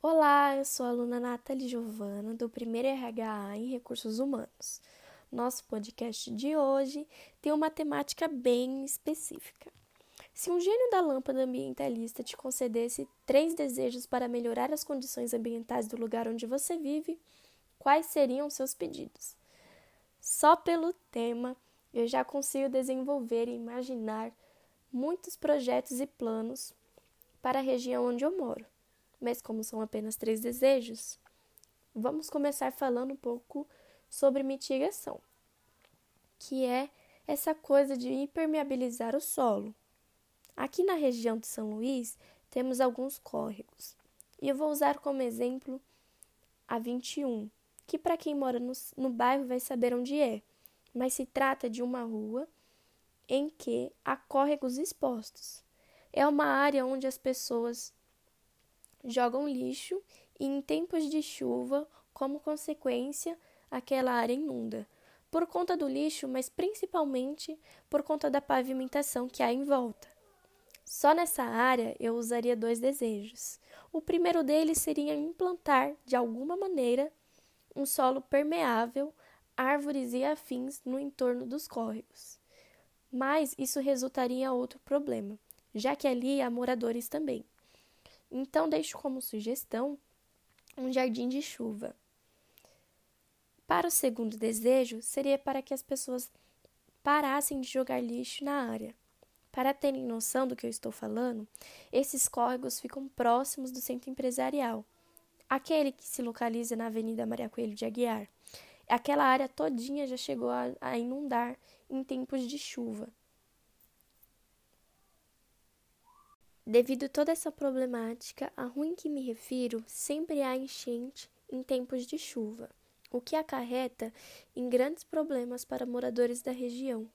Olá, eu sou a aluna Nathalie Giovana, do primeiro RH em Recursos Humanos. Nosso podcast de hoje tem uma temática bem específica. Se um gênio da lâmpada ambientalista te concedesse três desejos para melhorar as condições ambientais do lugar onde você vive, quais seriam seus pedidos? Só pelo tema, eu já consigo desenvolver e imaginar muitos projetos e planos para a região onde eu moro. Mas, como são apenas três desejos, vamos começar falando um pouco sobre mitigação, que é essa coisa de impermeabilizar o solo. Aqui na região de São Luís, temos alguns córregos, e eu vou usar como exemplo a 21, que para quem mora no, no bairro vai saber onde é, mas se trata de uma rua em que há córregos expostos. É uma área onde as pessoas jogam lixo e, em tempos de chuva, como consequência, aquela área inunda. Por conta do lixo, mas principalmente por conta da pavimentação que há em volta. Só nessa área eu usaria dois desejos. O primeiro deles seria implantar, de alguma maneira, um solo permeável, árvores e afins no entorno dos córregos. Mas isso resultaria em outro problema, já que ali há moradores também. Então, deixo como sugestão um jardim de chuva. Para o segundo desejo, seria para que as pessoas parassem de jogar lixo na área. Para terem noção do que eu estou falando, esses córregos ficam próximos do centro empresarial, aquele que se localiza na Avenida Maria Coelho de Aguiar. Aquela área todinha já chegou a, inundar em tempos de chuva. Devido toda essa problemática, a ruim que me refiro sempre há enchente em tempos de chuva, o que acarreta em grandes problemas para moradores da região.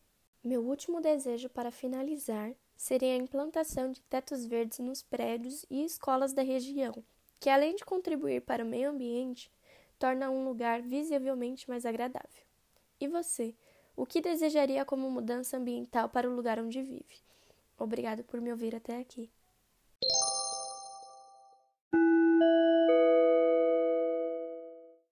Meu último desejo para finalizar seria a implantação de tetos verdes nos prédios e escolas da região, que além de contribuir para o meio ambiente, torna um lugar visivelmente mais agradável. E você, o que desejaria como mudança ambiental para o lugar onde vive? Obrigado por me ouvir até aqui.